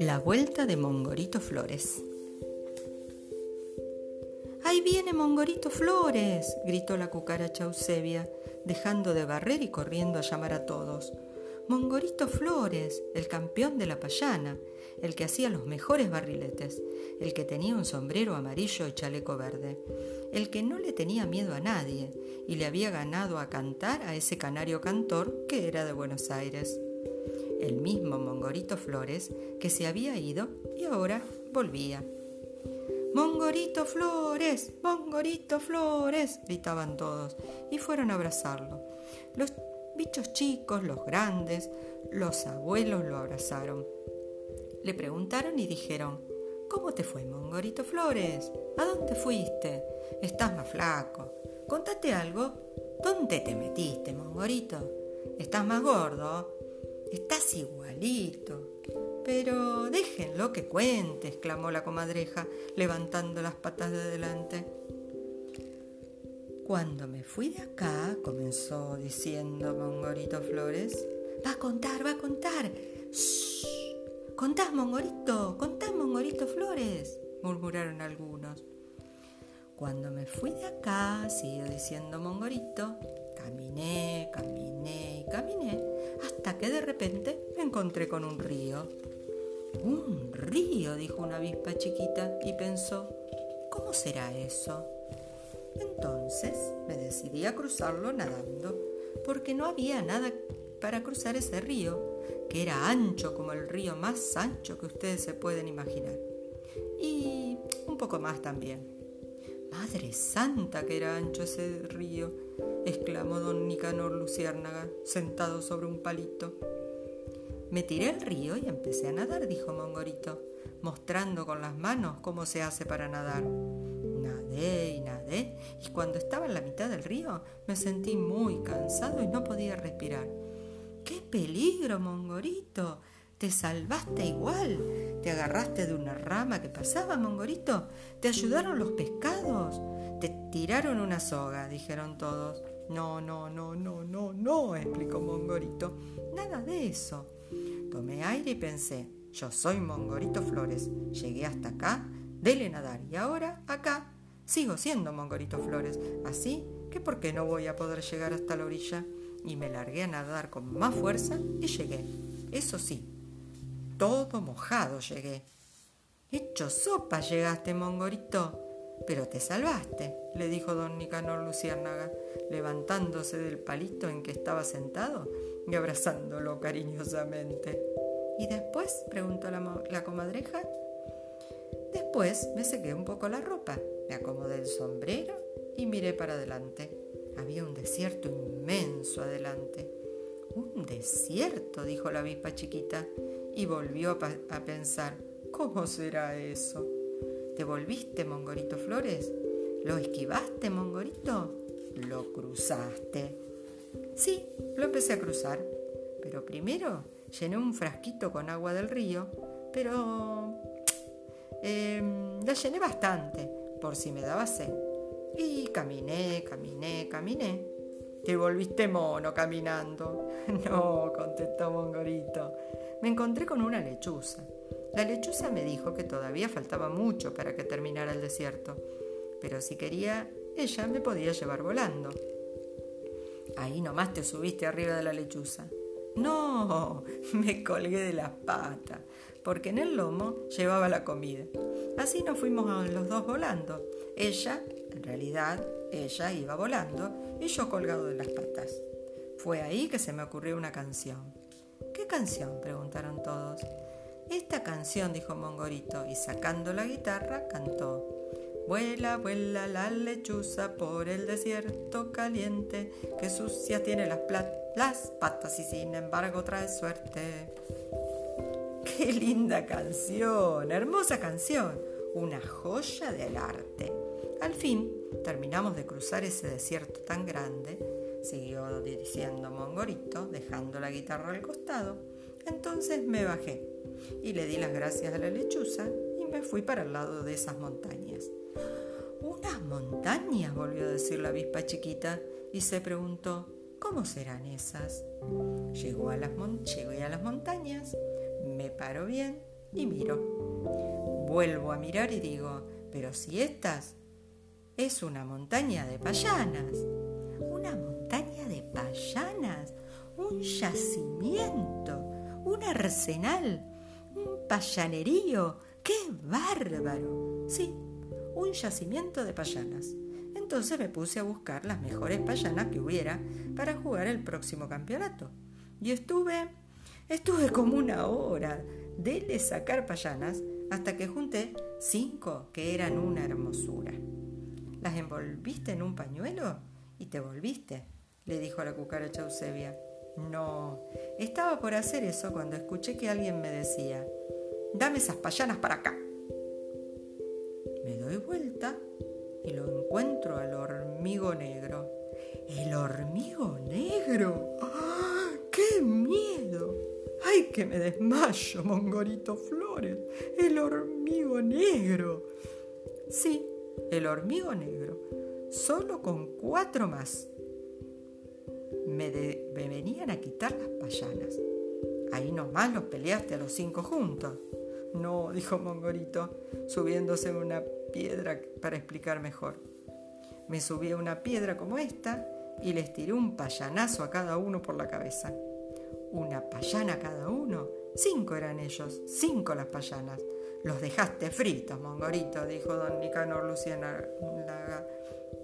La vuelta de Mongorito Flores. ¡Ahí viene Mongorito Flores! gritó la cucaracha Eusebia, dejando de barrer y corriendo a llamar a todos. Mongorito Flores, el campeón de la payana, el que hacía los mejores barriletes, el que tenía un sombrero amarillo y chaleco verde, el que no le tenía miedo a nadie y le había ganado a cantar a ese canario cantor que era de Buenos Aires. El mismo Mongorito Flores que se había ido y ahora volvía. Mongorito Flores, Mongorito Flores, gritaban todos y fueron a abrazarlo. Los bichos chicos, los grandes, los abuelos lo abrazaron. Le preguntaron y dijeron, ¿Cómo te fue, Mongorito Flores? ¿A dónde fuiste? Estás más flaco. Contate algo. ¿Dónde te metiste, Mongorito? Estás más gordo. Estás igualito. Pero déjenlo que cuente, exclamó la comadreja, levantando las patas de delante. Cuando me fui de acá, comenzó diciendo Mongorito Flores, va a contar, va a contar. ¡Shh! Contás, Mongorito, contás, Mongorito Flores, murmuraron algunos. Cuando me fui de acá, siguió diciendo Mongorito, caminé, caminé y caminé, hasta que de repente me encontré con un río. Un río, dijo una avispa chiquita y pensó, ¿cómo será eso? Entonces me decidí a cruzarlo nadando, porque no había nada para cruzar ese río, que era ancho como el río más ancho que ustedes se pueden imaginar. Y un poco más también. Madre santa que era ancho ese río, exclamó don Nicanor Luciérnaga, sentado sobre un palito. Me tiré al río y empecé a nadar, dijo Mongorito, mostrando con las manos cómo se hace para nadar y nadé, y cuando estaba en la mitad del río me sentí muy cansado y no podía respirar. ¡Qué peligro, Mongorito! Te salvaste igual. Te agarraste de una rama que pasaba, Mongorito. Te ayudaron los pescados. Te tiraron una soga, dijeron todos. No, no, no, no, no, no, explicó Mongorito. Nada de eso. Tomé aire y pensé, yo soy Mongorito Flores. Llegué hasta acá, dele nadar. Y ahora, acá, Sigo siendo Mongorito Flores, así que ¿por qué no voy a poder llegar hasta la orilla? Y me largué a nadar con más fuerza y llegué. Eso sí, todo mojado llegué. Hecho sopa llegaste, Mongorito. Pero te salvaste, le dijo don Nicanor Luciérnaga, levantándose del palito en que estaba sentado y abrazándolo cariñosamente. ¿Y después? preguntó la, la comadreja. Después me sequé un poco la ropa me acomodé el sombrero y miré para adelante. Había un desierto inmenso adelante. Un desierto, dijo la avispa chiquita, y volvió a, pensar, ¿cómo será eso? ¿Te volviste, Mongorito Flores? ¿Lo esquivaste, Mongorito? ¿Lo cruzaste? Sí, lo empecé a cruzar, pero primero llené un frasquito con agua del río, pero em, la llené bastante por si me daba sed. Y caminé, caminé, caminé. Te volviste mono caminando. No, contestó Mongorito. Me encontré con una lechuza. La lechuza me dijo que todavía faltaba mucho para que terminara el desierto, pero si quería, ella me podía llevar volando. Ahí nomás te subiste arriba de la lechuza. No, me colgué de las patas porque en el lomo llevaba la comida. Así nos fuimos los dos volando. Ella, en realidad, ella iba volando y yo colgado de las patas. Fue ahí que se me ocurrió una canción. ¿Qué canción? preguntaron todos. Esta canción, dijo Mongorito, y sacando la guitarra cantó. Vuela, vuela la lechuza por el desierto caliente, que sucia tiene las, las patas y sin embargo trae suerte. Qué linda canción, hermosa canción, una joya del arte. Al fin terminamos de cruzar ese desierto tan grande, siguió diciendo Mongorito, dejando la guitarra al costado. Entonces me bajé y le di las gracias a la lechuza y me fui para el lado de esas montañas. ¿Unas montañas? volvió a decir la avispa chiquita y se preguntó, ¿Cómo serán esas? Llegó a las llegué a las montañas, me paro bien y miro. Vuelvo a mirar y digo, pero si estas es una montaña de payanas. Una montaña de payanas, un yacimiento, un arsenal, un payanerío. ¡Qué bárbaro! Sí, un yacimiento de payanas. Entonces me puse a buscar las mejores payanas que hubiera para jugar el próximo campeonato. Y estuve, estuve como una hora de sacar payanas hasta que junté cinco que eran una hermosura. ¿Las envolviste en un pañuelo? Y te volviste, le dijo la cucaracha Eusebia. No, estaba por hacer eso cuando escuché que alguien me decía, dame esas payanas para acá. Me doy vuelta y lo encuentro al hormigo negro. ¿El hormigo negro? Que me desmayo, Mongorito Flores! ¡El hormigo negro! Sí, el hormigo negro, solo con cuatro más. Me, venían a quitar las payanas. Ahí nomás los peleaste a los cinco juntos. No, dijo Mongorito, subiéndose una piedra para explicar mejor. Me subí a una piedra como esta y les tiré un payanazo a cada uno por la cabeza. Una payana cada uno. Cinco eran ellos, cinco las payanas. Los dejaste fritos, Mongorito, dijo don Nicanor Lucianaga.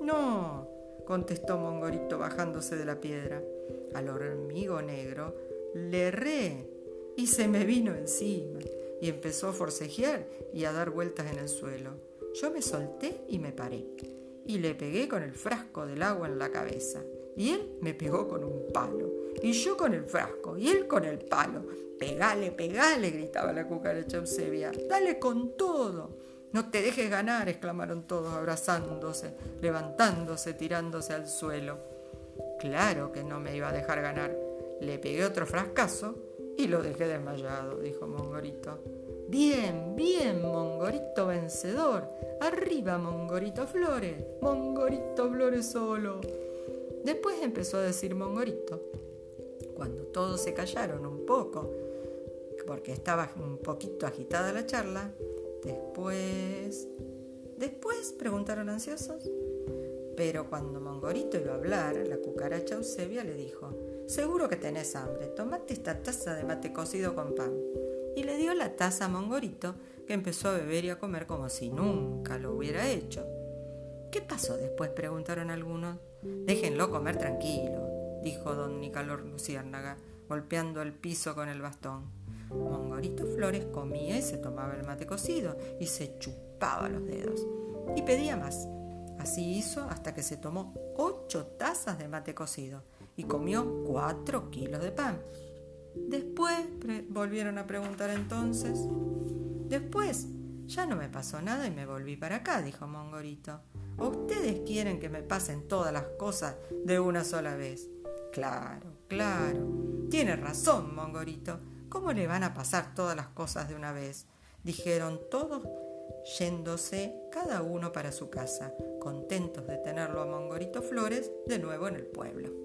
No, contestó Mongorito bajándose de la piedra. Al hormigo negro le erré y se me vino encima y empezó a forcejear y a dar vueltas en el suelo. Yo me solté y me paré y le pegué con el frasco del agua en la cabeza y él me pegó con un palo y yo con el frasco y él con el palo Pegale, pegale, gritaba la cucaracha Eusebia. Dale con todo. No te dejes ganar, exclamaron todos, abrazándose, levantándose, tirándose al suelo. Claro que no me iba a dejar ganar. Le pegué otro frascazo y lo dejé desmayado, dijo Mongorito. Bien, bien, Mongorito vencedor. Arriba, Mongorito Flores. Mongorito Flores solo. Después empezó a decir Mongorito. Cuando todos se callaron un poco porque estaba un poquito agitada la charla. Después... ¿Después? preguntaron ansiosos. Pero cuando Mongorito iba a hablar, la cucaracha Eusebia le dijo, Seguro que tenés hambre, tomate esta taza de mate cocido con pan. Y le dio la taza a Mongorito, que empezó a beber y a comer como si nunca lo hubiera hecho. ¿Qué pasó después? preguntaron algunos. Déjenlo comer tranquilo, dijo don Nicanor Luciérnaga, golpeando el piso con el bastón. Mongorito Flores comía y se tomaba el mate cocido y se chupaba los dedos. Y pedía más. Así hizo hasta que se tomó ocho tazas de mate cocido y comió cuatro kilos de pan. Después, volvieron a preguntar entonces. Después, ya no me pasó nada y me volví para acá, dijo Mongorito. ¿O ustedes quieren que me pasen todas las cosas de una sola vez? Claro, claro. Tiene razón, Mongorito. ¿Cómo le van a pasar todas las cosas de una vez? Dijeron todos yéndose cada uno para su casa, contentos de tenerlo a Mongorito Flores de nuevo en el pueblo.